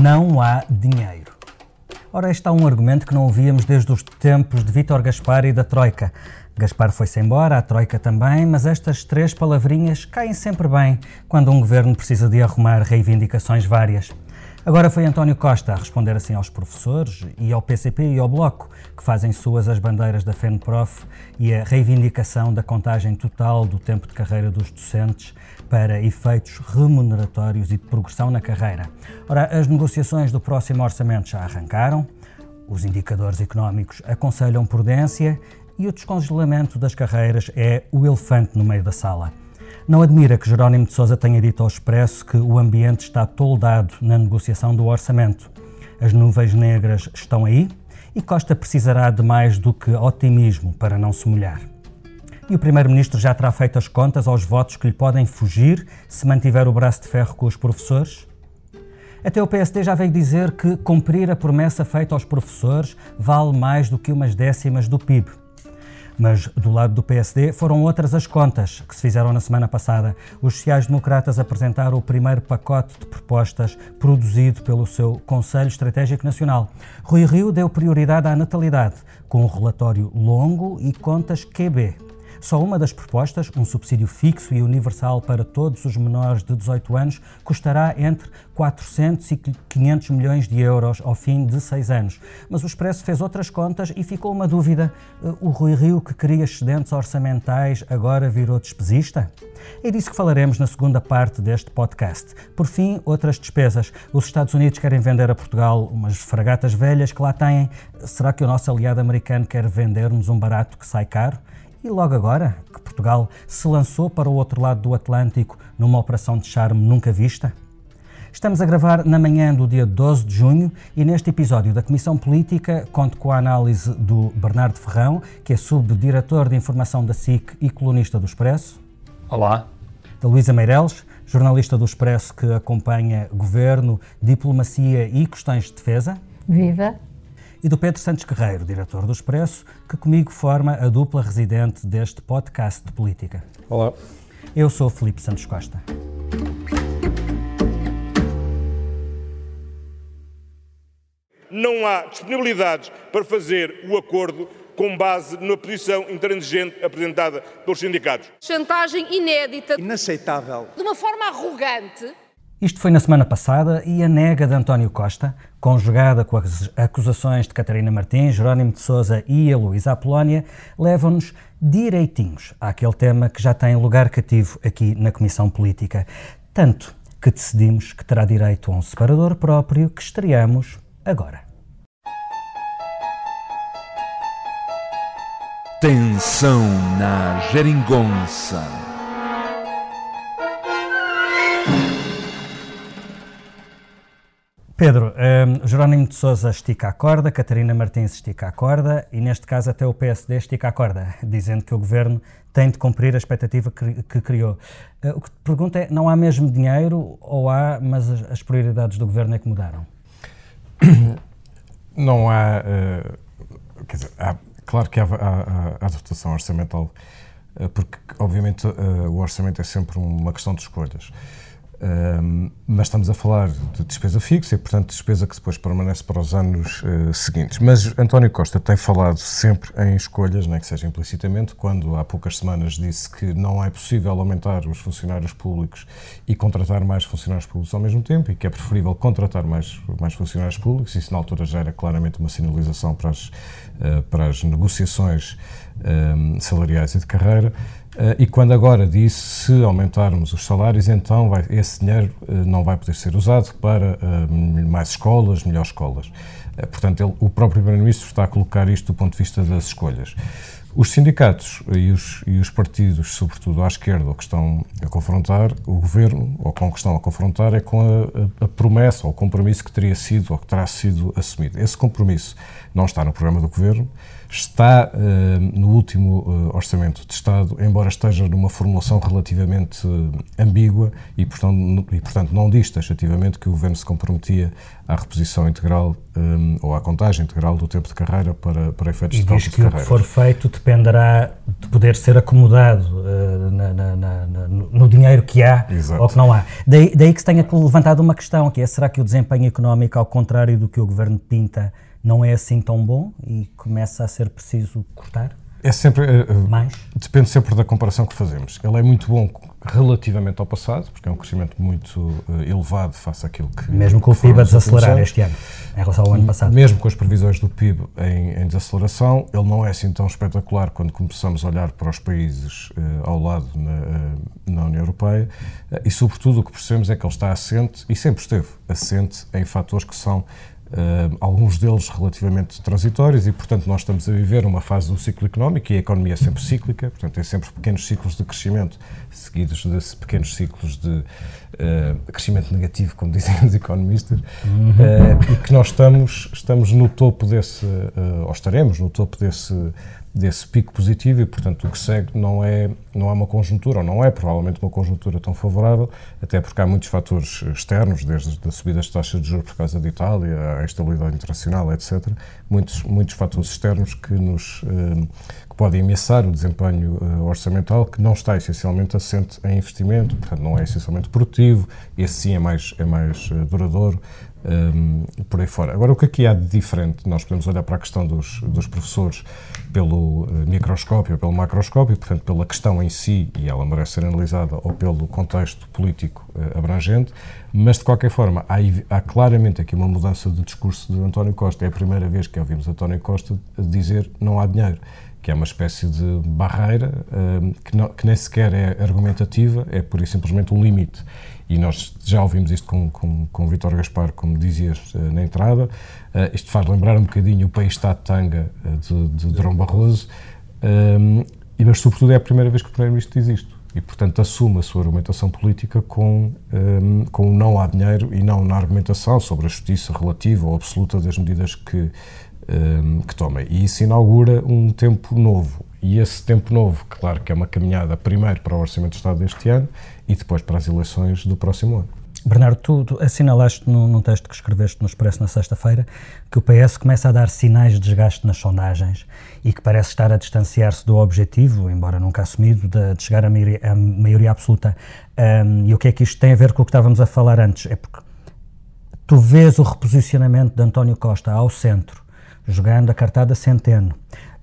Não há dinheiro. Ora, este é um argumento que não ouvíamos desde os tempos de Vítor Gaspar e da Troika. Gaspar foi-se embora, a Troika também, mas estas três palavrinhas caem sempre bem quando um governo precisa de arrumar reivindicações várias. Agora foi António Costa a responder assim aos professores e ao PCP e ao Bloco, que fazem suas as bandeiras da FENPROF e a reivindicação da contagem total do tempo de carreira dos docentes para efeitos remuneratórios e de progressão na carreira. Ora, as negociações do próximo orçamento já arrancaram, os indicadores económicos aconselham prudência e o descongelamento das carreiras é o elefante no meio da sala. Não admira que Jerónimo de Sousa tenha dito ao Expresso que o ambiente está toldado na negociação do orçamento. As nuvens negras estão aí e Costa precisará de mais do que otimismo para não se molhar. E o Primeiro-Ministro já terá feito as contas aos votos que lhe podem fugir se mantiver o braço de ferro com os professores? Até o PSD já veio dizer que cumprir a promessa feita aos professores vale mais do que umas décimas do PIB. Mas do lado do PSD foram outras as contas que se fizeram na semana passada. Os sociais-democratas apresentaram o primeiro pacote de propostas produzido pelo seu Conselho Estratégico Nacional. Rui Rio deu prioridade à natalidade, com um relatório longo e contas QB. Só uma das propostas, um subsídio fixo e universal para todos os menores de 18 anos, custará entre 400 e 500 milhões de euros ao fim de seis anos. Mas o Expresso fez outras contas e ficou uma dúvida. O Rui Rio, que queria excedentes orçamentais, agora virou despesista? É disso que falaremos na segunda parte deste podcast. Por fim, outras despesas. Os Estados Unidos querem vender a Portugal umas fragatas velhas que lá têm. Será que o nosso aliado americano quer vender-nos um barato que sai caro? E logo agora que Portugal se lançou para o outro lado do Atlântico numa operação de charme nunca vista? Estamos a gravar na manhã do dia 12 de junho e neste episódio da Comissão Política conto com a análise do Bernardo Ferrão, que é subdiretor de informação da SIC e colunista do Expresso. Olá. Da Luísa Meireles, jornalista do Expresso que acompanha governo, diplomacia e questões de defesa. Viva! E do Pedro Santos Guerreiro, diretor do Expresso, que comigo forma a dupla residente deste podcast de política. Olá. Eu sou Felipe Santos Costa. Não há disponibilidades para fazer o acordo com base na posição intransigente apresentada pelos sindicatos. Chantagem inédita. Inaceitável. De uma forma arrogante isto foi na semana passada e a nega de António Costa, conjugada com as acusações de Catarina Martins, Jerónimo de Sousa e a Luísa Apolónia, levam-nos direitinhos àquele tema que já tem lugar cativo aqui na Comissão Política. Tanto que decidimos que terá direito a um separador próprio que estreamos agora. Tensão na geringonça. Pedro, um, Jerónimo de Sousa estica a corda, Catarina Martins estica a corda e, neste caso, até o PSD estica a corda, dizendo que o governo tem de cumprir a expectativa que, que criou. Uh, o que te pergunto é: não há mesmo dinheiro ou há, mas as, as prioridades do governo é que mudaram? Não há. Uh, quer dizer, há, claro que há, há, dotação orçamental, uh, porque, obviamente, o orçamento é sempre uma questão de escolhas. Um, mas estamos a falar de despesa fixa e, portanto, despesa que depois permanece para os anos uh, seguintes. Mas António Costa tem falado sempre em escolhas, nem que seja implicitamente, quando há poucas semanas disse que não é possível aumentar os funcionários públicos e contratar mais funcionários públicos ao mesmo tempo e que é preferível contratar mais, mais funcionários públicos. Isso, na altura, já era claramente uma sinalização para as, uh, para as negociações um, salariais e de carreira. Uh, e quando agora disse se aumentarmos os salários, então vai, esse dinheiro uh, não vai poder ser usado para uh, mais escolas, melhores escolas. portanto, ele, o próprio Primeiro-Ministro está a colocar isto do ponto de vista das escolhas. Os sindicatos e os, e os partidos, sobretudo à esquerda, o que estão a confrontar o governo, ou com o que estão a confrontar, é com a, a, a promessa ou o compromisso que teria sido ou que terá sido assumido. Esse compromisso não está no programa do governo está uh, no último uh, Orçamento de Estado, embora esteja numa formulação relativamente uh, ambígua e portanto, e, portanto, não diz taxativamente que o Governo se comprometia à reposição integral um, ou à contagem integral do tempo de carreira para, para efeitos e de cálculo de carreira. Diz que o que for feito dependerá de poder ser acomodado na, na, na, no, dinheiro que há Exato. ou que não há. Daí, daí que se tenha levantado uma questão, que é será que o desempenho económico, ao contrário do que o governo pinta, não é assim tão bom e começa a ser preciso cortar É sempre. eh, mais? Depende sempre da comparação que fazemos. Ele é muito bom relativamente ao passado, porque é um crescimento muito eh, elevado face àquilo que. Mesmo com o PIB a desacelerar este ano, em relação ao ano passado. Mesmo com as previsões do PIB em, em desaceleração, ele não é assim tão espetacular quando começamos a olhar para os países eh, ao lado na, na União Europeia e, sobretudo, o que percebemos é que ele está assente, e sempre esteve assente, em fatores que são eh, alguns deles relativamente transitórios e, portanto, nós estamos a viver uma fase do ciclo económico e a economia é sempre cíclica, portanto, tem sempre pequenos ciclos de crescimento seguidos de pequenos ciclos de eh, crescimento negativo, como dizem os economistas, eh, e que nós estamos, estamos no topo desse, eh, ou estaremos no topo desse, desse pico positivo e, portanto, o que segue não é, não é uma conjuntura, ou não é provavelmente uma conjuntura tão favorável, até porque há muitos fatores externos, desde a subida das taxas de juros por causa da Itália, a instabilidade internacional, etc. Muitos, muitos fatores externos que nos eh, que podem ameaçar o desempenho eh, orçamental, que não está essencialmente assente em investimento, portanto, não é essencialmente produtivo, esse sim é mais, é mais eh, duradouro, um, por aí fora. Agora, o que aqui há de diferente? Nós podemos olhar para a questão dos, dos professores pelo uh, microscópio pelo macroscópio, portanto, pela questão em si, e ela merece ser analisada, ou pelo contexto político uh, abrangente, mas, de qualquer forma, há, há, claramente aqui uma mudança de discurso de António Costa. É a primeira vez que ouvimos António Costa dizer não há dinheiro que é uma espécie de barreira uh, que, não, que nem sequer é argumentativa, é pura e simplesmente um limite. E nós já ouvimos isto com, com, com Vítor Gaspar, como dizias uh, na entrada. Uh, isto faz lembrar um bocadinho o país está de tanga de, de Drão Barroso, um, e, mas sobretudo é a primeira vez que o Primeiro-Ministro diz isto. E, portanto, assume a sua argumentação política com, um, com o não há dinheiro e não na argumentação sobre a justiça relativa ou absoluta das medidas que, um, que toma. E isso inaugura um tempo novo. E esse tempo novo, claro que é uma caminhada primeiro para o Orçamento de Estado deste ano e depois para as eleições do próximo ano. Bernardo, tu, tu assinalaste num, num, texto que escreveste no Expresso na sexta-feira que o PS começa a dar sinais de desgaste nas sondagens e que parece estar a distanciar-se do objetivo, embora nunca assumido, de, de chegar à maioria, à maioria absoluta. Um, e o que é que isto tem a ver com o que estávamos a falar antes? É porque tu vês o reposicionamento de António Costa ao centro, jogando a cartada centeno,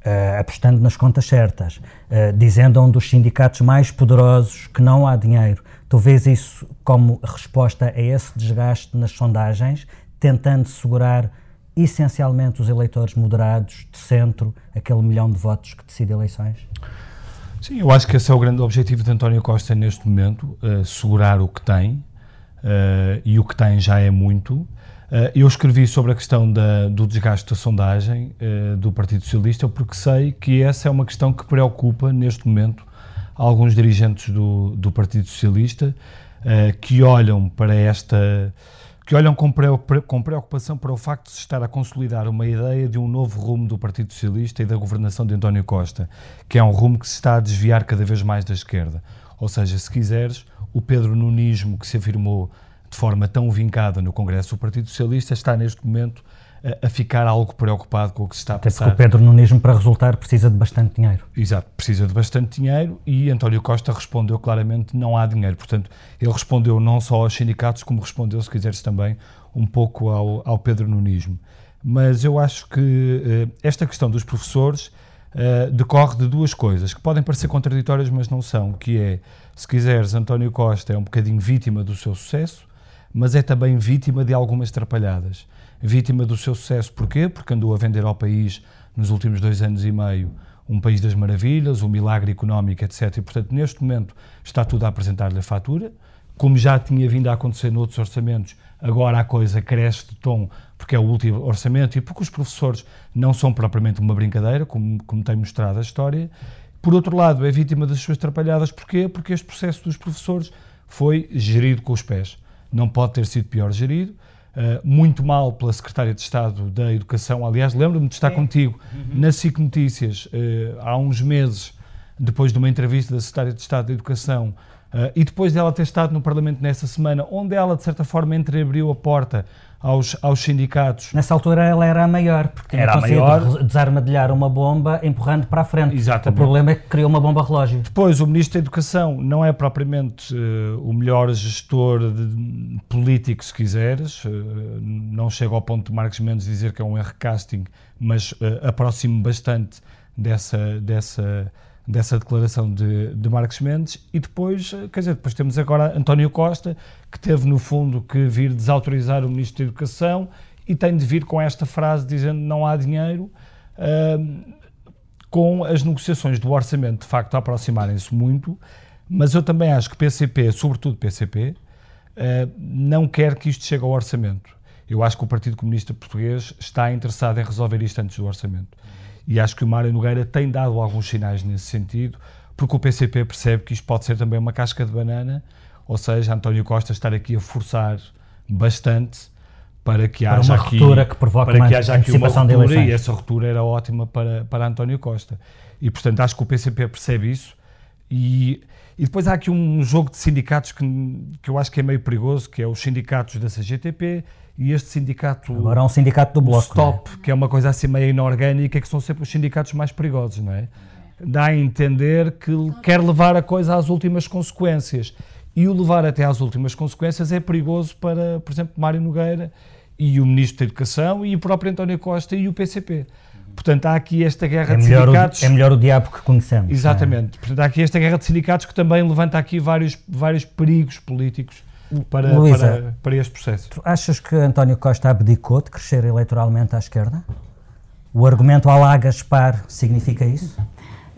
Uh, apostando nas contas certas, uh, dizendo a um dos sindicatos mais poderosos que não há dinheiro. Tu vês isso como resposta a esse desgaste nas sondagens, tentando segurar essencialmente os eleitores moderados de centro, aquele milhão de votos que decide eleições? Sim, eu acho que esse é o grande objetivo de António Costa neste momento, uh, segurar o que tem, e o que tem já é muito. Uh, eu escrevi sobre a questão da, do desgaste da sondagem uh, do Partido Socialista porque sei que essa é uma questão que preocupa neste momento alguns dirigentes do, do Partido Socialista uh, que olham para esta que olham com preocupação para o facto de se estar a consolidar uma ideia de um novo rumo do Partido Socialista e da governação de António Costa, que é um rumo que se está a desviar cada vez mais da esquerda. Ou seja, se quiseres, o Pedro Nunismo que se afirmou de forma tão vincada no Congresso do Partido Socialista, está neste momento a, a ficar algo preocupado com o que se está a Até passar. porque o Pedro Nunismo, para resultar, precisa de bastante dinheiro. Exato, precisa de bastante dinheiro e António Costa respondeu claramente não há dinheiro. Portanto, ele respondeu não só aos sindicatos, como respondeu, se quiseres, também um pouco ao, ao Pedro Nunismo. Mas eu acho que uh, esta questão dos professores uh, decorre de duas coisas que podem parecer contraditórias, mas não são, que é, se quiseres, António Costa é um bocadinho vítima do seu sucesso, mas é também vítima de algumas trapalhadas. Vítima do seu sucesso, porquê? Porque andou a vender ao país, nos últimos dois anos e meio, um país das maravilhas, um milagre económico, etc. E, portanto, neste momento está tudo a apresentar-lhe a fatura. Como já tinha vindo a acontecer noutros orçamentos, agora a coisa cresce de tom, porque é o último orçamento e porque os professores não são propriamente uma brincadeira, como, como tem mostrado a história. Por outro lado, é vítima das suas trapalhadas, porquê? Porque este processo dos professores foi gerido com os pés não pode ter sido pior gerido. Uh, muito mal pela Secretária de Estado da Educação. Aliás, lembro-me de estar é. contigo uhum. na SIC Notícias uh, há uns meses depois de uma entrevista da Secretária de Estado da Educação uh, e depois dela ter estado no Parlamento nessa semana, onde ela, de certa forma, entreabriu a porta aos, aos sindicatos. Nessa altura ela era a maior, porque tinha Era a conseguido maior. desarmadilhar uma bomba empurrando para a frente. Exatamente. O problema é que criou uma bomba relógio. Depois, o Ministro da Educação não é propriamente eh, o melhor gestor de- político, se quiseres. eh, não chega ao ponto de Marcos Mendes dizer que é um erro casting, mas eh, aproximo bastante dessa, dessa, dessa declaração de, de Marcos Mendes. E depois, eh, quer dizer, depois temos agora António Costa, que teve, no fundo, que vir desautorizar o Ministro da Educação e tem de vir com esta frase dizendo não há dinheiro. Ahm, com as negociações do orçamento de facto a aproximarem-se muito, mas eu também acho que PCP, sobretudo PCP, eh, não quer que isto chegue ao orçamento. Eu acho que o Partido Comunista Português está interessado em resolver isto antes do orçamento. E acho que o Mário Nogueira tem dado alguns sinais nesse sentido, porque o PCP percebe que isto pode ser também uma casca de banana, ou seja, António Costa estar aqui a forçar bastante para que Para haja uma aqui, ruptura que provoque para que haja aqui uma ruptura e essa ruptura era ótima para, para António Costa. E, portanto, acho que o PCP percebe isso. E, e depois há aqui um jogo de sindicatos que, que eu acho que é meio perigoso, que é os sindicatos da CGTP e este sindicato Agora há um sindicato do Bloco. é? Stop, que é uma coisa assim meio inorgânica, que são sempre os sindicatos mais perigosos, não é? Dá a entender que quer levar a coisa às últimas consequências. E o levar até às últimas consequências é perigoso para, por exemplo, Mário Nogueira e o Ministro da Educação e o próprio António Costa e o PCP. Portanto, há aqui esta guerra É de melhor, sindicatos. o, é melhor o diabo que conhecemos. é? Exatamente. Portanto, há aqui esta guerra de sindicatos que também levanta aqui vários, vários perigos políticos para, Luísa. para, para este processo. Tu achas que António Costa abdicou de crescer eleitoralmente à esquerda? O argumento Alá Gaspar significa isso?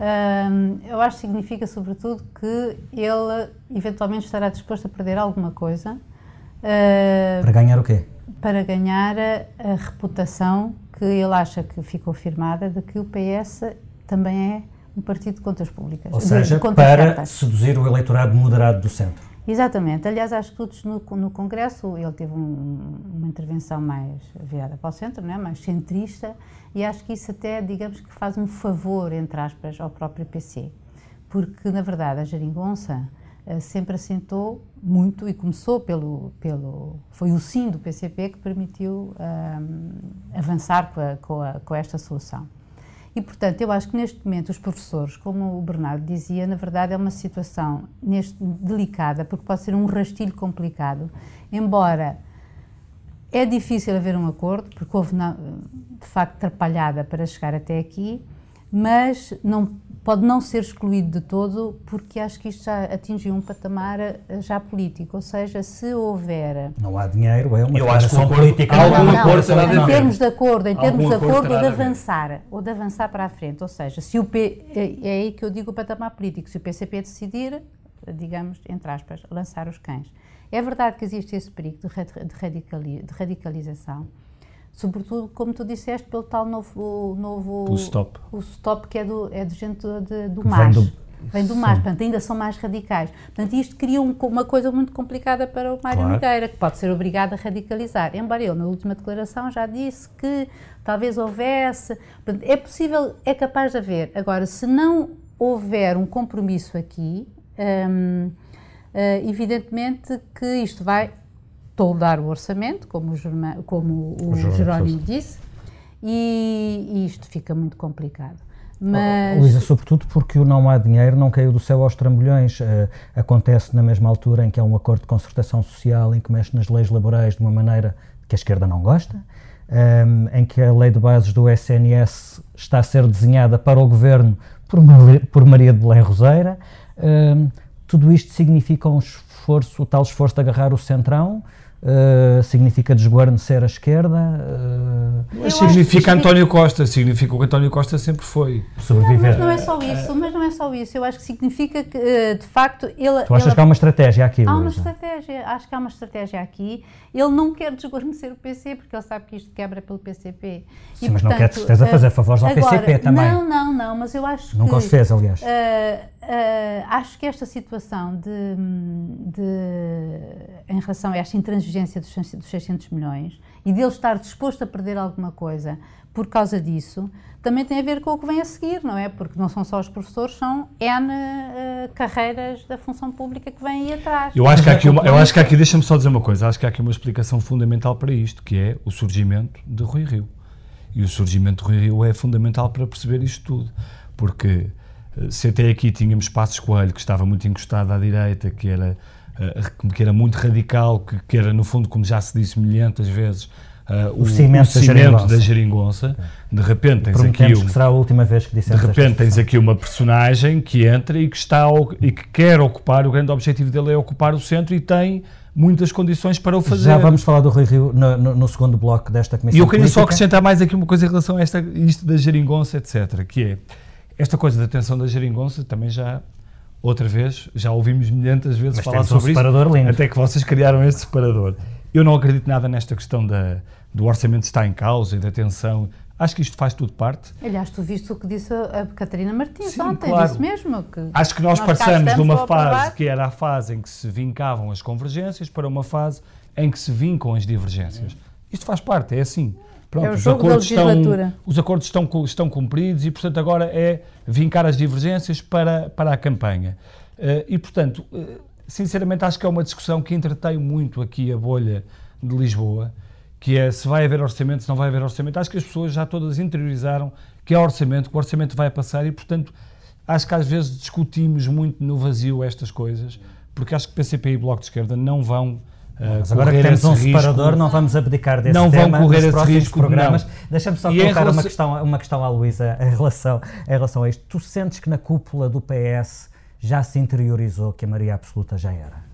Hum, eu acho que significa, sobretudo, que ele eventualmente estará disposto a perder alguma coisa uh, Para ganhar o quê? para ganhar a, a reputação que ele acha que ficou firmada de que o PS também é um partido de contas públicas. Ou seja, de para certas. seduzir o eleitorado moderado do centro. Exatamente. Aliás, acho que todos no, no Congresso ele teve um- uma intervenção mais virada para o centro, não é? mais centrista, e acho que isso até, digamos que faz um favor, entre aspas, ao próprio PC. Porque, na verdade, a Jeringonça eh, sempre assentou muito e começou pelo, pelo... Foi o sim do PCP que permitiu ahm, avançar com, a- com, a- com esta solução. E, portanto, eu acho que neste momento os professores, como o Bernardo dizia, na verdade é uma situação neste, delicada, porque pode ser um rastilho complicado, embora é difícil haver um acordo, porque houve, de facto, atrapalhada para chegar até aqui, mas não, pode não ser excluído de todo, porque acho que isto já atingiu um patamar eh, já político, ou seja, se houver Não há dinheiro, é uma Eu acho que o declaração acordo- política. Algum não, não, acordo terá de em termos de acordo, em termos de acordo ou de avançar, ou de avançar para a frente, ou seja, se o P, é, é aí que eu digo o patamar político, se o PCP decidir, digamos, entre aspas, lançar os cães. É verdade que existe esse perigo de, rad- de radicali- de radicalização, sobretudo, como tu disseste, pelo tal novo... novo Pelo stop. O stop que é, do, é de gente do, de- do Vem MAS. do- Vem do MAS, portanto, ainda são mais radicais. Portanto, isto cria um- uma coisa muito complicada para o Mário Claro. Nogueira, que pode ser obrigado a radicalizar. Embora ele, na última declaração, já disse que talvez houvesse. Portanto, é possível, é capaz de haver. Agora, se não houver um compromisso aqui, hum, eh, evidentemente que isto vai toldar o orçamento, como o, Germa- como o, Jerónimo Jerónimo disse, e, e isto fica muito complicado. Mas. Luísa, sobretudo porque o não há dinheiro não caiu do céu aos trambolhões. Eh, acontece na mesma altura em que há um acordo de concertação social em que mexe nas leis laborais de uma maneira que a esquerda não gosta, ehm, em que a lei de bases do SNS está a ser desenhada para o governo por, por Maria de Belém Roseira. Ehm, tudo isto significa um esforço, o tal esforço de agarrar o centrão, eh, significa desguarnecer a esquerda, eh, Eu acho significa que- António Costa, significa o que António Costa sempre foi. sobreviver. Mas não é só isso, mas não é só isso. Eu acho que significa que, eh, de facto, ele. Tu achas ele- que há uma estratégia aqui, Há uma Luísa? estratégia, acho que há uma estratégia aqui. Ele não quer desguarnecer o PC, porque ele sabe que isto quebra pelo PCP. Sim, mas não quer de certeza eh, fazer favores ao agora, PCP também. Não, não, não, mas eu acho Nunca que. os fez, aliás. eh, Uh, acho que esta situação de, de, em relação a esta intransigência dos, dos 600 milhões e dele estar disposto a perder alguma coisa por causa disso, também tem a ver com o que vem a seguir, não é? Porque não são só os professores, são N uh, carreiras da função pública que vêm aí atrás. Eu acho que há aqui, uma, eu acho que aqui deixa-me só dizer uma coisa, acho que há aqui uma explicação fundamental para isto, que é o surgimento de Rui Rio. E o surgimento de Rui Rio é fundamental para perceber isto tudo, porque se até aqui tínhamos Passos Coelho, que estava muito encostado à direita, que era, eh, que era muito radical, que, que era, no fundo, como já se disse milhentas vezes, Uh, o, o, cimento, o cimento da, geringonça. De repente tens aqui um, que será a última vez que De repente tens aqui uma personagem que entra e que está e que quer ocupar, o grande objetivo dele é ocupar o centro e tem muitas condições para o fazer. Já vamos falar do Rui Rio no, no, no segundo bloco desta comissão. E eu queria política. só acrescentar mais aqui uma coisa em relação a esta, isto da geringonça, etc. Que é esta coisa da tensão da geringonça também já, outra vez, já ouvimos milhentas vezes Mas falar sobre um separador isso, lindo. até que vocês criaram este separador. Eu não acredito nada nesta questão da, do orçamento estar em causa e da tensão. Acho que isto faz tudo parte. Aliás, tu viste o que disse a Catarina Martins Sim, ontem, claro. disse mesmo. Que Acho que nós, nós passamos de uma fase que era a fase em que se vincavam as convergências para uma fase em que se vincam as divergências. Isto faz parte, é assim. Pronto, é o jogo os acordos da legislatura. Estão, os acordos estão, estão cumpridos e, portanto, agora é vincar as divergências para, para a campanha. Uh, e, portanto, uh, sinceramente, acho que é uma discussão que entretém muito aqui a bolha de Lisboa, que é se vai haver orçamento, se não vai haver orçamento. Acho que as pessoas já todas interiorizaram que é orçamento, que o orçamento vai passar e, portanto, acho que às vezes discutimos muito no vazio estas coisas, porque acho que PCP e Bloco de Esquerda não vão Mas agora que temos um risco, separador, não vamos abdicar desse não tema vão correr nos esse risco, programas. Deixa-me só e colocar relação... uma, questão, uma questão à Luísa em relação, em relação a isto. Tu sentes que na cúpula do PS já se interiorizou que a maioria absoluta já era?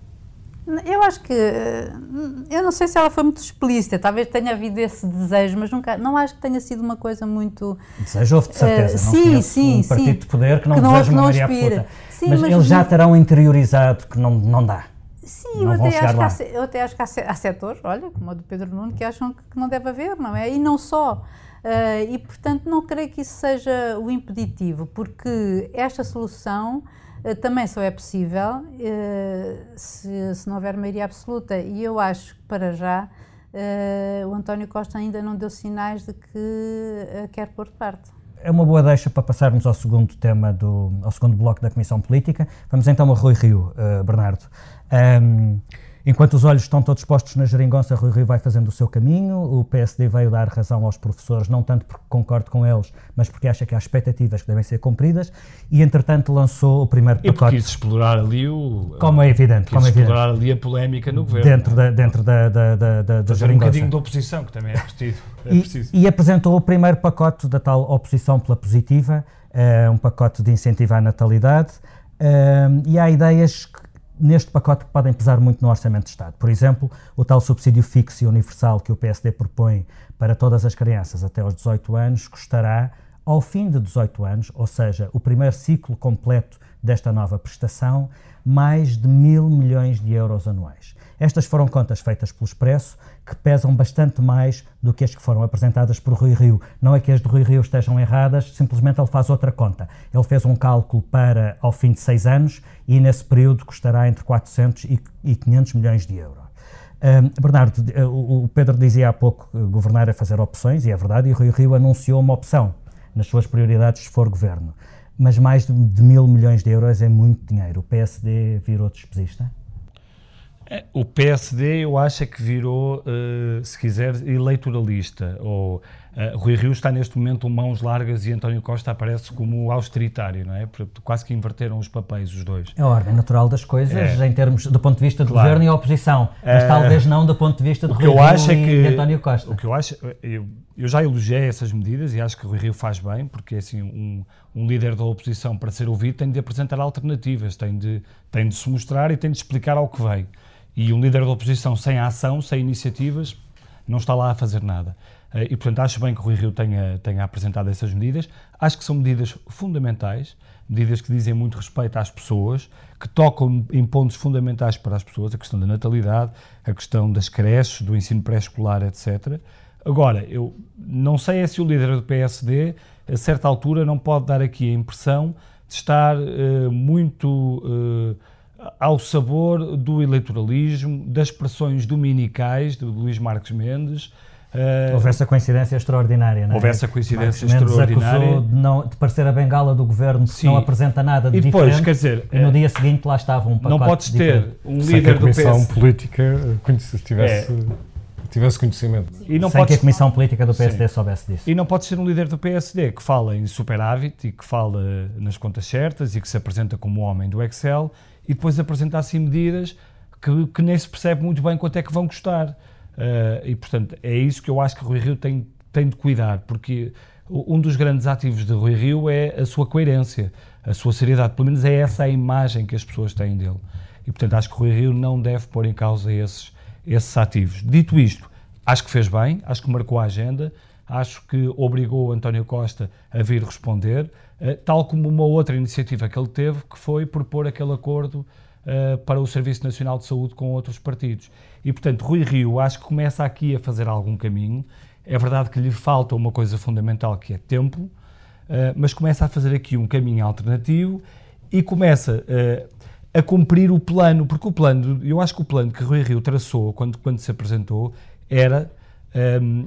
Eu acho que. Eu não sei se ela foi muito explícita, talvez tenha havido esse desejo, mas nunca, não acho que tenha sido uma coisa muito. Desejo houve de certeza. Uh, sim, sim. Um partido sim, de poder que não que não, deseja uma maioria absoluta. Sim, mas, mas, eles já terão interiorizado que não, não dá. Sim, eu até, acho que há, eu até acho que há, setores, olha, como o do Pedro Nuno, que acham que não deve haver, não é? E não só. Uh, e, portanto, não creio que isso seja o impeditivo, porque esta solução uh, também só é possível uh, se, se, não houver maioria absoluta. E eu acho que, para já, o António Costa ainda não deu sinais de que quer pôr de parte é uma boa deixa para passarmos ao segundo tema, do, ao segundo bloco da Comissão Política. Vamos então a Rui Rio, uh, Bernardo. Um, enquanto os olhos estão todos postos na geringonça, Rui Rio vai fazendo o seu caminho. O PSD veio dar razão aos professores, não tanto porque concordo com eles, mas porque acha que há expectativas que devem ser cumpridas. E, entretanto, lançou o primeiro pacote. E quis explorar ali o... Como é evidente. Como é evidente. explorar ali a polémica no governo. Dentro da, dentro da, da, da, da, da um bocadinho de oposição, que também é preciso. É e, e, apresentou o primeiro pacote da tal oposição pela positiva, uh, um pacote de incentivo à natalidade. Uh, e há ideias que neste pacote que podem pesar muito no Orçamento de Estado. Por exemplo, o tal subsídio fixo e universal que o PSD propõe para todas as crianças até aos 18 anos custará, ao fim de 18 anos, ou seja, o primeiro ciclo completo desta nova prestação, mais de mil milhões de euros anuais. Estas foram contas feitas pelo Expresso, que pesam bastante mais do que as que foram apresentadas por Rui Rio. Não é que as de Rui Rio estejam erradas, simplesmente ele faz outra conta. Ele fez um cálculo para ao fim de seis anos e nesse período custará entre 400 e 500 milhões de euros. Um, Bernardo, o Pedro dizia há pouco que governar é fazer opções, e é verdade, e Rui Rio anunciou uma opção nas suas prioridades se for governo. Mas mais de mil milhões de euros é muito dinheiro. O PSD virou despesista? É, o PSD, eu acho é que virou, uh, se quiser, eleitoralista. Ou, uh, Rui Rio está neste momento mãos largas e António Costa aparece como austeritário, não é? Quase que inverteram os papéis, os dois. É a ordem natural das coisas, é. em termos do ponto de vista de claro. governo e oposição, mas uh, talvez não do ponto de vista de Rui Rio é que, e António Costa. O que eu acho, eu, eu já elogiei essas medidas e acho que o Rui Rio faz bem, porque assim, um, um líder da oposição, para ser ouvido, tem de apresentar alternativas, tem de, tem de se mostrar e tem de explicar ao que vem. E um líder da oposição sem ação, sem iniciativas, não está lá a fazer nada. Eh, e, portanto, acho bem que o Rui Rio tenha, tenha apresentado essas medidas. Acho que são medidas fundamentais, medidas que dizem muito respeito às pessoas, que tocam em pontos fundamentais para as pessoas, a questão da natalidade, a questão das creches, do ensino pré-escolar, etc. Agora, eu não sei é se o líder do PSD, a certa altura, não pode dar aqui a impressão de estar uh, muito uh, ao sabor do eleitoralismo, das pressões dominicais do Luís Marques Mendes. Uh, houve essa coincidência extraordinária, não é? Houve essa coincidência Marques extraordinária. acusou de, não, de parecer a bengala do governo que Sim. não apresenta nada de e depois, diferente. quer dizer, e no dia seguinte lá estava um pacote Não podes diferente. ter um Sem que líder a do Comissão PS. Política conhece- tivesse, tivesse conhecimento. E não Sem que podes a Comissão Política do PSD Sim. soubesse disso. E não pode ser um líder do PSD que fala em superávit e que fala nas contas certas e que se apresenta como homem do Excel e depois apresenta assim medidas que, que nem se percebe muito bem quanto é que vão custar. Uh, e, portanto, é isso que eu acho que Rui Rio tem, tem de cuidar, porque um dos grandes ativos de Rui Rio é a sua coerência, a sua seriedade. Pelo menos é essa a imagem que as pessoas têm dele. E, portanto, acho que Rui Rio não deve pôr em causa esses, esses ativos. Dito isto, acho que fez bem, acho que marcou a agenda, acho que obrigou António Costa a vir responder, tal como uma outra iniciativa que ele teve, que foi propor aquele acordo uh, para o Serviço Nacional de Saúde com outros partidos. E, portanto, Rui Rio acho que começa aqui a fazer algum caminho. É verdade que lhe falta uma coisa fundamental que é tempo, uh, mas começa a fazer aqui um caminho alternativo e começa a cumprir o plano, porque o plano, eu acho que o plano que Rui Rio traçou quando, quando se apresentou era, um,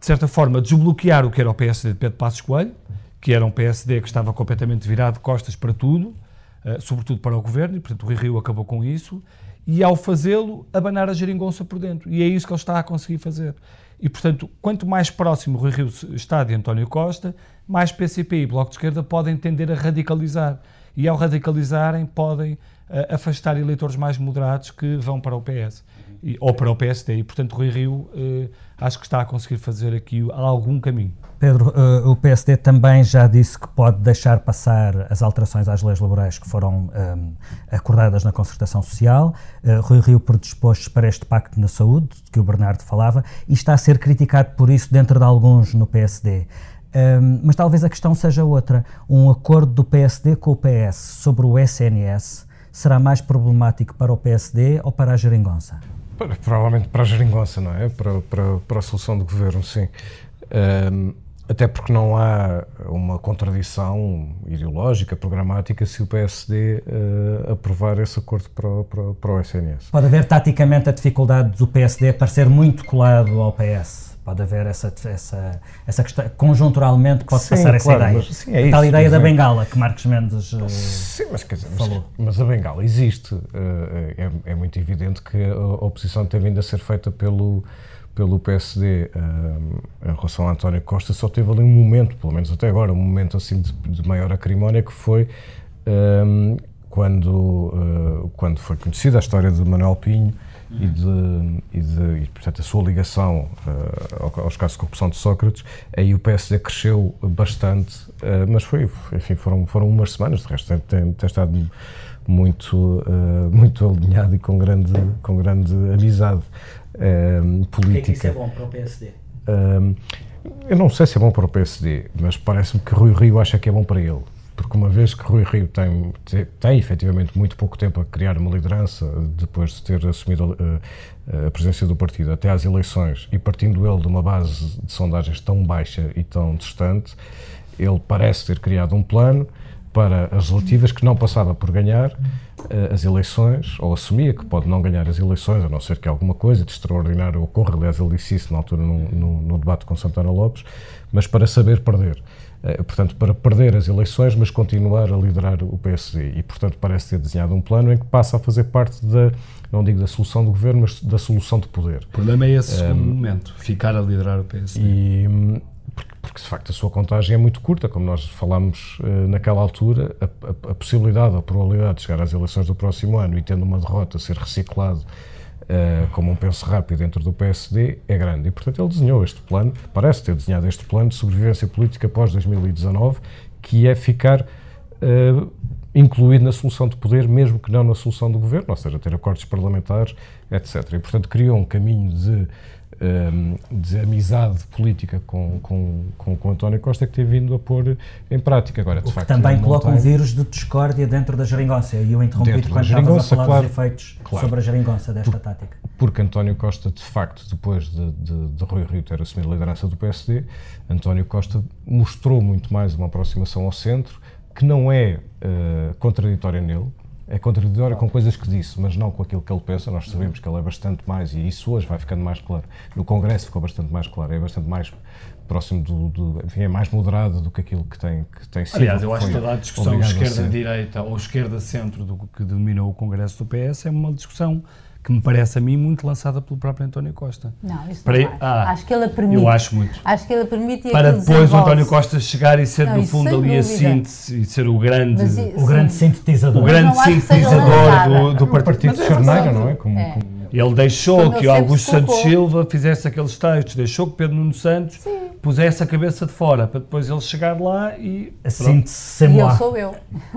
de certa forma, desbloquear o que era o PSD de Pedro Passos Coelho, que era um PSD que estava completamente virado de costas para tudo, uh, sobretudo para o governo, e portanto o Rui Rio acabou com isso, e ao fazê-lo, abanar a geringonça por dentro. E é isso que ele está a conseguir fazer. E, portanto, quanto mais próximo o Rui Rio está de António Costa, mais PCP e Bloco de Esquerda podem tender a radicalizar. E ao radicalizarem, podem uh, afastar eleitores mais moderados que vão para o PS. E, ou para o PSD. E, portanto, Rui Rio uh, acho que está a conseguir fazer aqui algum caminho. Pedro, uh, o PSD também já disse que pode deixar passar as alterações às leis laborais que foram um, acordadas na concertação social. Uh, Rui Rio predispôs para este pacto na saúde, de que o Bernardo falava, e está a ser criticado por isso dentro de alguns no PSD. Um, mas talvez a questão seja outra. Um acordo do PSD com o PS sobre o SNS será mais problemático para o PSD ou para a Provavelmente para a geringonça, não é? Para, para, para a solução do governo, sim. Um, até porque não há uma contradição ideológica, programática, se o PSD uh, aprovar esse acordo para o, para, para o SNS. Pode haver taticamente a dificuldade do PSD parecer muito colado ao PS. Pode haver essa, essa, essa questão, conjunturalmente pode sim, passar essa claro, ideia. Mas, sim, é a tal isso, ideia da é, bengala que Marcos Mendes uh, Sim, mas, quer dizer, falou. Mas, mas a bengala existe. Uh, é, é, muito evidente que a oposição tem vindo a ser feita pelo, pelo PSD uh, em relação a António Costa. Só teve ali um momento, pelo menos até agora, um momento assim de, de maior acrimónia que foi quando, quando foi conhecida a história de Manuel Pinho e, de, e, de, e, portanto, a sua ligação uh, aos casos de corrupção de Sócrates, aí o PSD cresceu bastante, uh, mas foi, enfim, foram, foram umas semanas, de resto tem, tem, tem estado muito, uh, muito alinhado e com grande, com grande amizade política. O que é que isso é bom para o PSD? eu não sei se é bom para o PSD, mas parece-me que Rui Rio acha que é bom para ele porque uma vez que Rui Rio tem, tem, efetivamente muito pouco tempo a criar uma liderança, depois de ter assumido a, a presidência do partido até às eleições, e partindo ele de uma base de sondagens tão baixa e tão distante, ele parece ter criado um plano para as relativas que não passava por ganhar uh, as eleições, ou assumia que pode não ganhar as eleições, a não ser que alguma coisa de extraordinário ocorra, aliás ele disse isso na altura no, no, no debate com Santana Lopes, mas para saber perder. Uh, portanto, para perder as eleições, mas continuar a liderar o PSD. E, portanto, parece ter desenhado um plano em que passa a fazer parte da, não digo da solução do governo, mas da solução de poder. O problema é esse um, momento, ficar a liderar o PSD. E, porque, porque, de facto, a sua contagem é muito curta, como nós falámos uh, naquela altura, a, a, a, possibilidade, a probabilidade de chegar às eleições do próximo ano e tendo uma derrota ser reciclado Uh, como um penso rápido dentro do PSD é grande. E, portanto, ele desenhou este plano, parece ter desenhado este plano de sobrevivência política pós-2019, que é ficar uh, incluído na solução de poder, mesmo que não na solução do governo, ou seja, ter acordos parlamentares, etc. E, portanto, criou um caminho de, um, de amizade política com, com, com, com António Costa que tem vindo a pôr em prática. Agora, de o facto, que também coloca um vírus de discórdia dentro da geringonça. E eu interrompi Dentro quando estavas a falar claro, dos efeitos claro. sobre a geringonça desta tática. Porque António Costa, de facto, depois de, de, de Rui Rio ter assumido a liderança do PSD, António Costa mostrou muito mais uma aproximação ao centro, que não é uh, contraditória nele, é contraditória com coisas que disse, mas não com aquilo que ele pensa. Nós sabemos que ele é bastante mais, e isso hoje vai ficando mais claro. No Congresso ficou bastante mais claro, é bastante mais próximo do, do enfim, é mais moderado do que aquilo que tem, que tem sido. Aliás, eu acho que toda a discussão esquerda-direita ou esquerda-centro do que dominou o Congresso do PS é uma discussão que me parece a mim muito lançada pelo próprio António Costa. Não, isso Para, não acho. Ah, acho que ele permite. Eu acho muito. Acho que ele permite Para depois o António Costa chegar e ser, não, no fundo, ali dúvida. a síntese e ser o grande... Mas, o grande sintetizador. O grande sintetizador do, do Partido de Charneiro, não é? Como, é. Como... Ele deixou que o Augusto Santos Silva fizesse aqueles textos, deixou que Pedro Nuno Santos Sim. pusesse a cabeça de fora, para depois ele chegar lá e... Assim se E eu sou eu.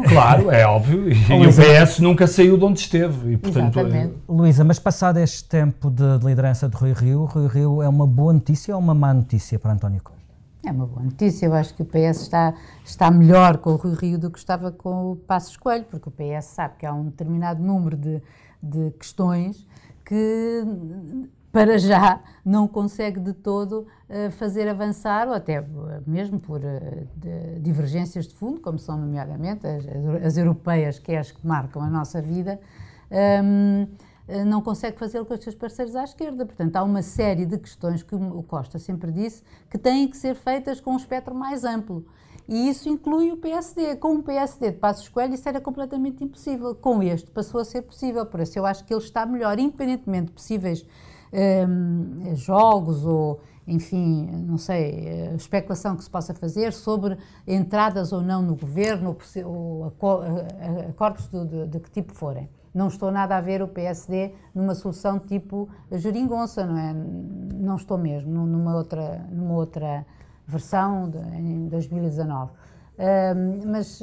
Claro, é óbvio. E, e o PS nunca saiu de onde esteve. E, portanto, Exatamente. Luísa, mas passado este tempo de, de liderança de Rui Rio, Rui Rio é uma boa notícia ou uma má notícia para António Costa? É uma boa notícia. Eu acho que o PS está, está melhor com o Rui Rio do que estava com o Passos Coelho, porque o PS sabe que há um determinado número de, de questões que para já não consegue de todo uh, fazer avançar, ou até mesmo por de divergências de fundo, como são nomeadamente as, as, europeias, que é as que marcam a nossa vida, um, não consegue fazê-lo com os seus parceiros à esquerda. Portanto, há uma série de questões que o Costa sempre disse que têm que ser feitas com um espectro mais amplo. E isso inclui o PSD. Com o PSD de Passos Coelho isso era completamente impossível. Com este passou a ser possível. Por isso eu acho que ele está melhor, independentemente de possíveis um, jogos ou, enfim, não sei, eh, especulação que se possa fazer sobre entradas ou não no governo ou acordos de, de, de que tipo forem. Não estou nada a ver o PSD numa solução tipo geringonça, não é? Não estou mesmo, numa outra, numa outra versão de, em 2019. Uh, mas,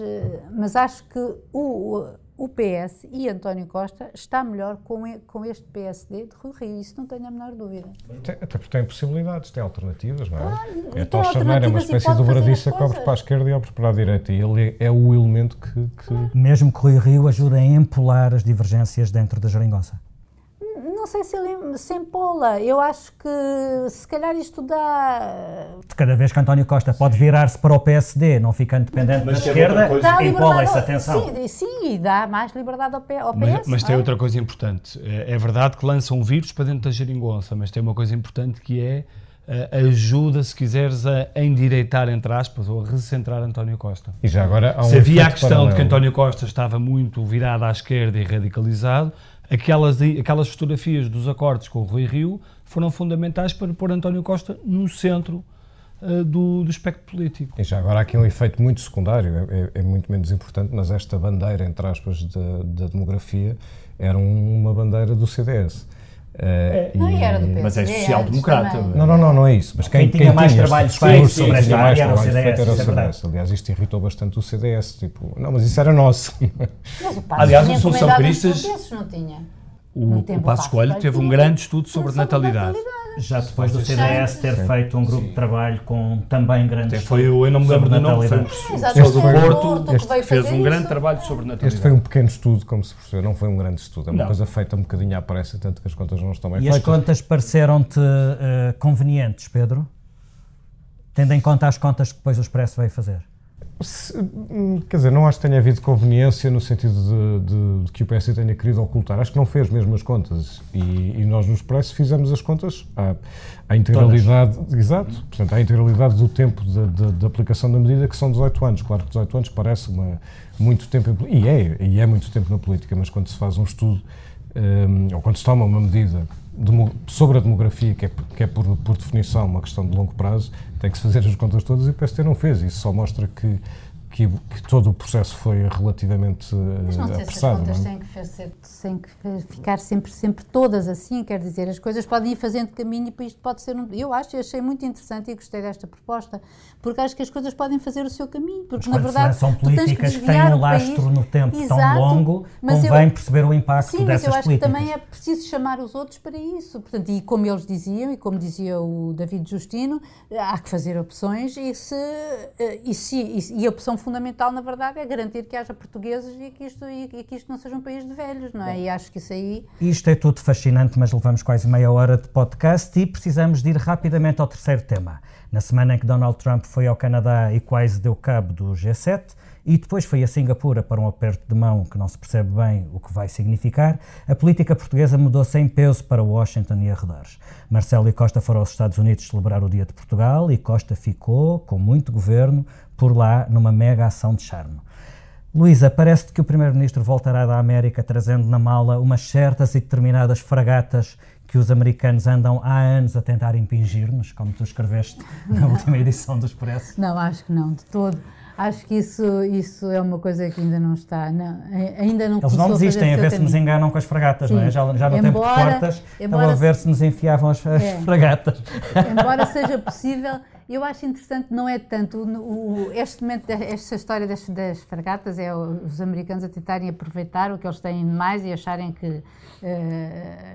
mas acho que o, o PS e António Costa está melhor com, com este PSD de Rui Rio, isso não tenho a menor dúvida. Até porque tem possibilidades, tem alternativas, não é? Claro, é tal é uma espécie de dobradiça que abre para a esquerda e abre para a direita, e ele é o elemento que... que... Mesmo que Rui Rio ajude a empolar as divergências dentro da geringonça não sei se ele se empola. Eu acho que se calhar isto dá. De cada vez que António Costa pode virar-se para o PSD, não ficando dependente mas da esquerda, empola essa atenção. Sim, sim, dá mais liberdade ao, PS. Mas, mas tem é? outra coisa importante. É, é verdade que lança um vírus para dentro da geringonça, mas tem uma coisa importante que é ajuda, se quiseres, a endireitar, entre aspas, ou a recentrar António Costa. E já agora há um Se havia a questão paralelo. de que António Costa estava muito virado à esquerda e radicalizado, aquelas, aquelas fotografias dos acordos com o Rui Rio foram fundamentais para pôr António Costa no centro uh, do, do espectro político. E já agora há aqui um efeito muito secundário, é, é, é muito menos importante, mas esta bandeira, entre aspas, da, demografia era uma bandeira do CDS. Uh, não, e era do PSD, mas é social-democrata. Não, não, não, não é isso. Mas quem, quem tinha mais trabalhos feitos sobre esta área era o CDS. Era o CDS. Aliás, isto irritou bastante o CDS. Tipo, não, mas isso era nosso. Mas o Aliás, o São São Cristas. Não tinha. O, o Passo Coelho teve um grande estudo sobre natalidade. Já depois do CDS ter sim, feito um grupo sim. de trabalho com também grandes foi Eu não me lembro do nome, foi do Porto, este que fez um grande trabalho sobre natalidade. Este foi um pequeno estudo, como se percebeu, não foi um grande estudo, é uma não. coisa feita um bocadinho à pressa, tanto que as contas não estão bem e feitas. E as contas pareceram-te uh, convenientes, Pedro? Tendo em conta as contas que depois o Expresso veio fazer? Se, hum, quer dizer, não acho que tenha havido conveniência no sentido de, de, de, que o PS tenha querido ocultar. Acho que não fez mesmo as contas. E, e nós no Expresso fizemos as contas à, à integralidade, Todas. exato, portanto, à integralidade do tempo de, aplicação da medida, que são 18 anos. Claro que 18 anos parece uma, muito tempo, e é, e é muito tempo na política, mas quando se faz um estudo, um, ou quando se toma uma medida sobre a demografia, que é, que é por, por, definição uma questão de longo prazo, tem que se fazer as contas todas e o PST não fez. Isso só mostra que que, que, todo o processo foi relativamente Mas não sei apressado. Se as contas não é? têm, que ser, têm que ficar sempre, sempre todas assim, quer dizer, as coisas podem ir fazendo caminho e isto pode ser um. Eu acho e achei muito interessante e gostei desta proposta, porque acho que as coisas podem fazer o seu caminho, porque mas na verdade. São políticas que, que têm um lastro no tempo Exato, tão longo, mas convém eu, perceber o impacto sim, dessas políticas. Sim, mas eu acho políticas. que também é preciso chamar os outros para isso. Portanto, e como eles diziam, e como dizia o David Justino, há que fazer opções e, se, eh, e, se, e a opção fundamental, na verdade, é garantir que haja portugueses e que isto, e, e que isto não seja um país de velhos, não é? E acho que isso aí. Isto é tudo fascinante, mas levamos quase meia hora de podcast e precisamos de ir rapidamente ao terceiro tema. Na semana em que Donald Trump foi ao Canadá e quase deu cabo do G7, e depois foi a Singapura para um aperto de mão que não se percebe bem o que vai significar, a política portuguesa mudou sem peso para Washington e arredores. Marcelo e Costa foram aos Estados Unidos celebrar o Dia de Portugal e Costa ficou, com muito governo, por lá numa mega ação de charme. Luísa, parece-te que o Primeiro-Ministro voltará da América trazendo na mala umas certas e determinadas fragatas que os americanos andam há anos a tentar impingir-nos, como tu escreveste na última edição do Expresso? Não, acho que não, de todo. Acho que isso, isso é uma coisa que ainda não está, não, ainda não Eles não desistem a ver se nos enganam com as fragatas, Sim. não é? Já, já no embora, tempo de portas, embora, a ver se nos enfiavam as, as é, fragatas. Embora seja possível, eu acho interessante, não é tanto, o, o, este momento, esta história das, das fragatas é os americanos a tentarem aproveitar o que eles têm de mais e acharem que uh,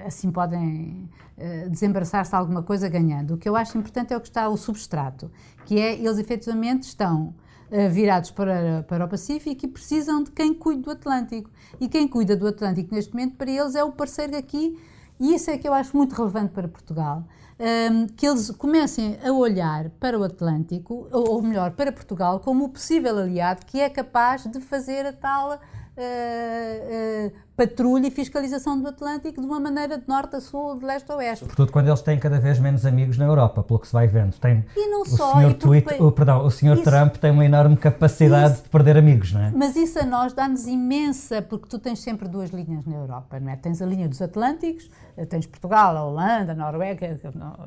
assim podem uh, desembaraçar-se de alguma coisa ganhando. O que eu acho importante é o que está o substrato, que é eles efetivamente estão eh, virados para, para o Pacífico e precisam de quem cuide do Atlântico. E quem cuida do Atlântico neste momento para eles é o parceiro aqui, e isso é que eu acho muito relevante para Portugal. Ehm, que eles comecem a olhar para o Atlântico, ou, melhor, para Portugal, como o possível aliado que é capaz de fazer a tal uh, uh, patrulha e fiscalização do Atlântico de uma maneira de norte a sul, de leste a oeste. Sobretudo quando eles têm cada vez menos amigos na Europa, pelo que se vai vendo. Tem e não o só. Senhor porque... o, perdão, o senhor isso, Trump tem uma enorme capacidade isso, de perder amigos, não é? Mas isso a nós dá-nos imensa, porque tu tens sempre duas linhas na Europa, não é? Tens a linha dos Atlânticos, tens Portugal, a Holanda, a Noruega,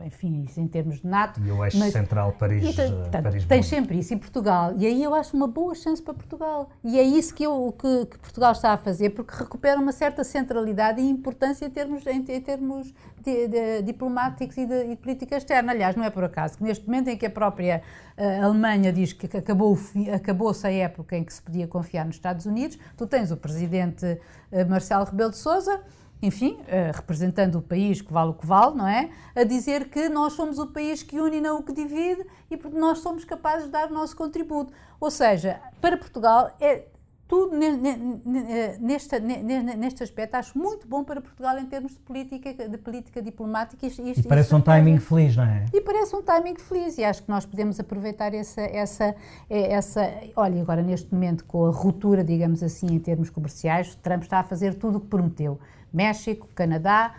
enfim, em termos de NATO. E o eixo mas, central Paris, e, eh, Paris Tens sempre isso, e Portugal. E aí eu acho uma boa chance para Portugal. E é isso que, eu, que, que Portugal está a fazer, porque recupera uma certa centralidade e importância em termos, em, em termos de, de, diplomáticos e de, de, política externa. Aliás, não é por acaso que neste momento em que a própria uh, Alemanha diz que acabou, acabou-se a época em que se podia confiar nos Estados Unidos, tu tens o presidente uh, Marcelo Rebelo de Sousa enfim, uh, representando o país que vale o que vale, não é? A dizer que nós somos o país que une não o que divide e porque nós somos capazes de dar o nosso contributo. Ou seja, para Portugal é tudo neste, neste aspecto acho muito bom para Portugal em termos de política, de política diplomática. Isto, e parece um timing feliz, não é? E parece um timing feliz e acho que nós podemos aproveitar essa, essa, essa... Olha, agora neste momento com a ruptura, digamos assim, em termos comerciais, Trump está a fazer tudo o que prometeu. México, Canadá,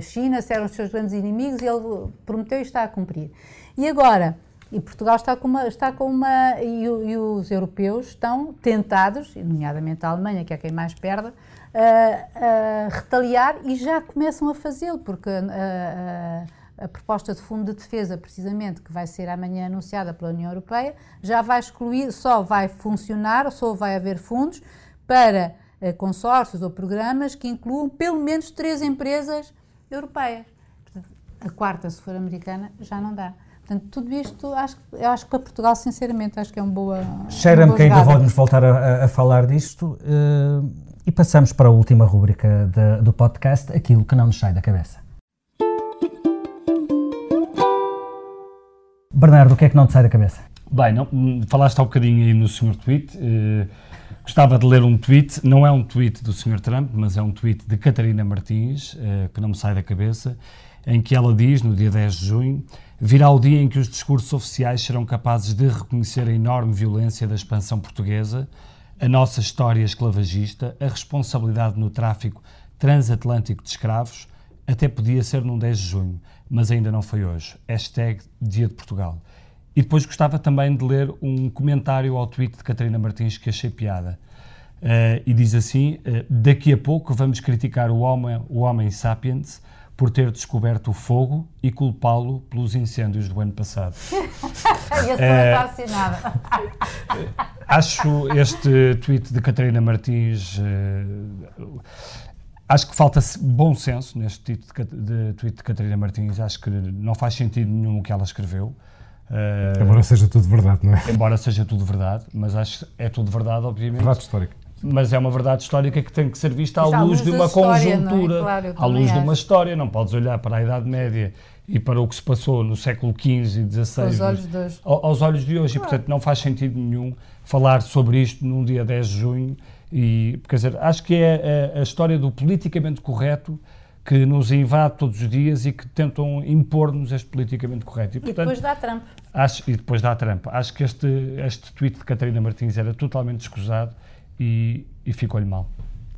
China eram os seus grandes inimigos e ele prometeu e está a cumprir. E agora e Portugal está com uma. Está com uma e, e os europeus estão tentados, nomeadamente a Alemanha, que é quem mais perde, a, a retaliar e já começam a fazê-lo, porque a, a, a, proposta de fundo de defesa, precisamente, que vai ser amanhã anunciada pela União Europeia, já vai excluir, só vai funcionar, só vai haver fundos para uh, consórcios ou programas que incluam pelo menos três empresas europeias. A quarta, se for americana, já não dá. Portanto, tudo isto, acho, eu acho que para Portugal, sinceramente, acho que é uma boa. Cheira-me que ainda vamos voltar a, a falar disto. Uh, e passamos para a última rúbrica de, do podcast, aquilo que não nos sai da cabeça. Bernardo, o que é que não te sai da cabeça? Bem, não, falaste há um bocadinho aí no Sr. Tweet. Uh, gostava de ler um tweet, não é um tweet do Sr. Trump, mas é um tweet de Catarina Martins, uh, que não me sai da cabeça, em que ela diz, no dia 10 de junho, Virá o dia em que os discursos oficiais serão capazes de reconhecer a enorme violência da expansão portuguesa, a nossa história esclavagista, a responsabilidade no tráfico transatlântico de escravos, até podia ser num 10 de junho, mas ainda não foi hoje. Hashtag Dia de Portugal. E depois gostava também de ler um comentário ao tweet de Catarina Martins que achei piada. Uh, e diz assim: uh, Daqui a pouco vamos criticar o homem, o homem sapiens por ter descoberto o fogo e culpá-lo pelos incêndios do ano passado. Esse é, está assinado. Acho este tweet de Catarina Martins. Uh, acho que falta bom senso neste tweet de, de, tweet de Catarina Martins. Acho que não faz sentido nenhum o que ela escreveu. Uh, embora seja tudo verdade, não é? Embora seja tudo verdade, mas acho que é tudo verdade, obviamente. Verdade histórica mas é uma verdade histórica que tem que ser vista à luz, luz de uma história, é? conjuntura, é? claro, à luz acho. de uma história. Não podes olhar para a Idade Média e para o que se passou no século XV e XVI aos olhos de hoje, aos olhos de hoje. Claro. e portanto não faz sentido nenhum falar sobre isto num dia 10 de junho e, quer dizer, acho que é a, a história do politicamente correto que nos invade todos os dias e que tentam impor-nos este politicamente correto. E, portanto, e depois dá Trump. Acho, e depois dá Trump. Acho que este, este tweet de Catarina Martins era totalmente escusado e, e ficou-lhe mal.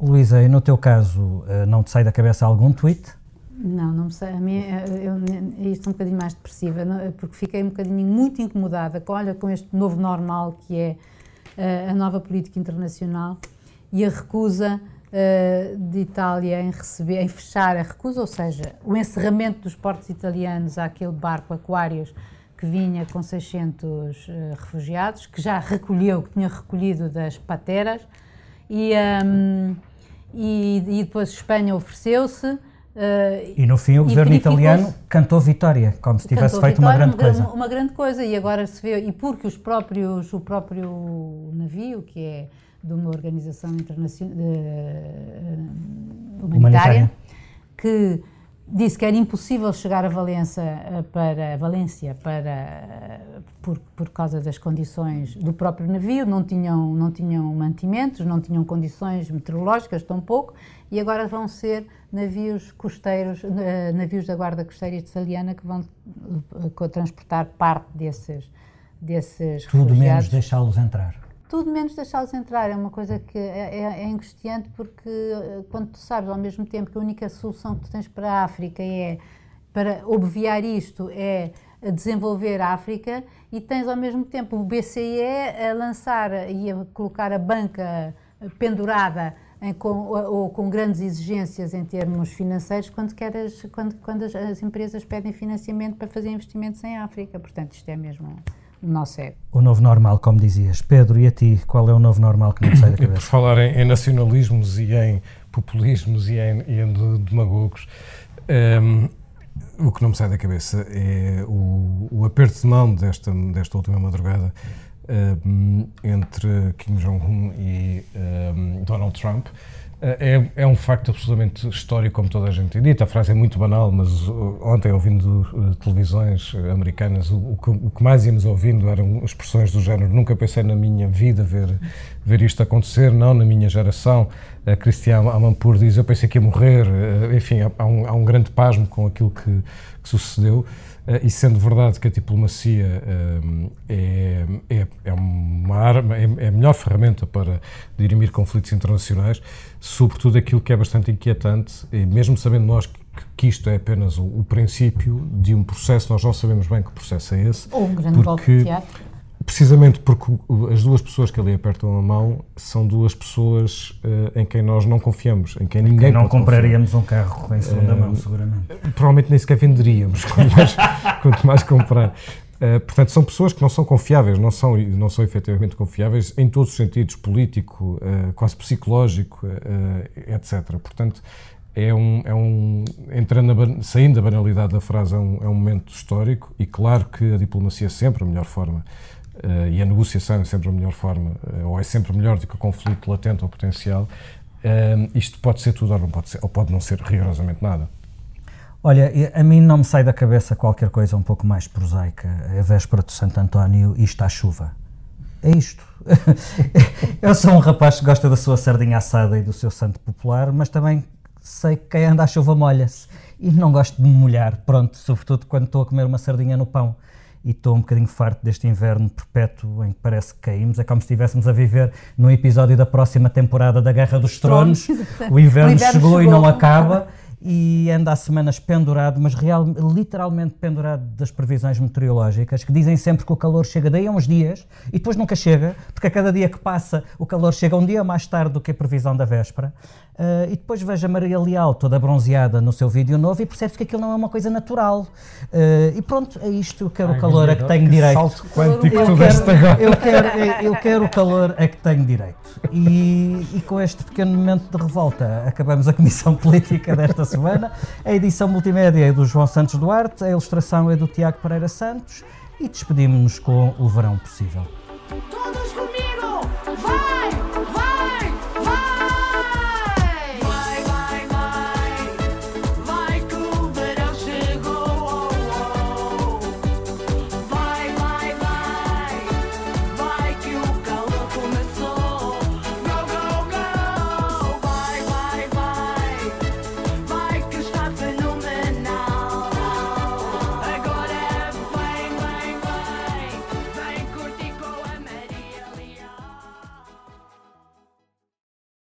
Luísa, e no teu caso, eh, não te sai da cabeça algum tweet? Não, não me sei. A mim, eh, eu, eu, isto é um bocadinho mais depressiva, porque fiquei um bocadinho muito incomodada com, olha, com este novo normal que é uh, a nova política internacional e a recusa uh, de Itália em receber, em fechar a recusa, ou seja, o encerramento dos portos italianos àquele barco Aquários que vinha com 600 uh, refugiados, que já recolheu, que tinha recolhido das pateras, e, um, e, e depois Espanha ofereceu-se. Uh, e no fim o governo italiano cantou vitória, como se tivesse feito vitória, uma grande uma, coisa. Uma grande coisa, e agora se vê, e porque os próprios, o próprio navio, que é de uma organização internacional uh, humanitária, humanitária, que disse que era impossível chegar a Valença eh, para Valência para por, por causa das condições do próprio navio, não tinham não tinham mantimentos, não tinham condições meteorológicas tampouco, e agora vão ser navios costeiros, eh, navios da Guarda Costeira Italiana que vão uh, transportar parte desses desses Tudo refugiados. menos deixá-los entrar tudo menos deixá-los entrar. É uma coisa que é, é, é, angustiante porque eh, quando tu sabes ao mesmo tempo que a única solução que tu tens para a África é, para obviar isto, é desenvolver a África e tens ao mesmo tempo o BCE a lançar e a colocar a banca pendurada em, com, ou com grandes exigências em termos financeiros quando, queres, quando, quando as, as empresas pedem financiamento para fazer investimentos em África. Portanto, isto é mesmo nosso ego. O novo normal, como dizias. Pedro, e a ti, qual é o novo normal que não te sai da cabeça? Por falar em, em, nacionalismos e em populismos e em, e em demagogos, um, ehm, o que não me sai da cabeça é o, o aperto de mão desta, desta última madrugada um, ehm, entre Kim Jong-un e um, ehm, Donald Trump, é, é, um facto absolutamente histórico, como toda a gente tem dito. A frase é muito banal, mas uh, ontem, ouvindo uh, televisões americanas, o, o, que, o, que, mais íamos ouvindo eram expressões do género: nunca pensei na minha vida ver, ver isto acontecer, não na minha geração. A Cristiane Amanpour diz: Eu pensei que ia morrer. Uh, enfim, há um, há um grande pasmo com aquilo que, que sucedeu. Uh, e sendo verdade que a diplomacia uh, é, é, é, uma arma, é, é, a melhor ferramenta para dirimir conflitos internacionais, sobretudo aquilo que é bastante inquietante, e mesmo sabendo nós que, que isto é apenas o, o, princípio de um processo, nós não sabemos bem que processo é esse. Ou um grande golpe de teatro Precisamente porque as duas pessoas que ali apertam a mão são duas pessoas uh, em quem nós não confiamos, em quem ninguém quem não compraríamos confiar. um carro em segunda uh, mão, seguramente. Provavelmente nem sequer venderíamos, quanto mais, quanto mais comprar. Uh, portanto, são pessoas que não são confiáveis, não são, não são efetivamente confiáveis em todos os sentidos, político, quase psicológico, etc. Portanto, é um, é um entrando saindo da banalidade da frase, é um, é um momento histórico e claro que a diplomacia é sempre a melhor forma uh, e a negociação é sempre a melhor forma, uh, ou é sempre melhor do que o conflito latente ou potencial, uh, isto pode ser tudo ou, não pode ser, ou pode não ser rigorosamente nada. Olha, a mim não me sai da cabeça qualquer coisa um pouco mais prosaica. É a véspera de Santo António e está a chuva. É isto. Eu sou um rapaz que gosta da sua sardinha assada e do seu santo popular, mas também sei que quem anda à chuva molha-se. E não gosto de me molhar, pronto, sobretudo quando estou a comer uma sardinha no pão e estou um bocadinho farto deste inverno perpétuo em que parece que caímos. É como se estivéssemos a viver num episódio da próxima temporada da Guerra dos Tronos. O inverno, o inverno chegou, chegou, e não acaba e anda há semanas pendurado, mas real, literalmente pendurado das previsões meteorológicas, que dizem sempre que o calor chega daí a uns dias e depois nunca chega, porque a cada dia que passa o calor chega um dia mais tarde do que a previsão da véspera. Uh, e depois vejo a Maria Leal toda bronzeada no seu vídeo novo e percebe-se que aquilo não é uma coisa natural. Uh, e pronto, é isto. Eu quero Ai, o calor a que tenho que direito. Salto quântico eu, quero, agora. Eu, quero, eu quero o calor a que tenho direito. E, e com este pequeno momento de revolta acabamos a comissão política desta semana. A edição multimédia é do João Santos Duarte, a ilustração é do Tiago Pereira Santos e despedimos-nos com o verão possível.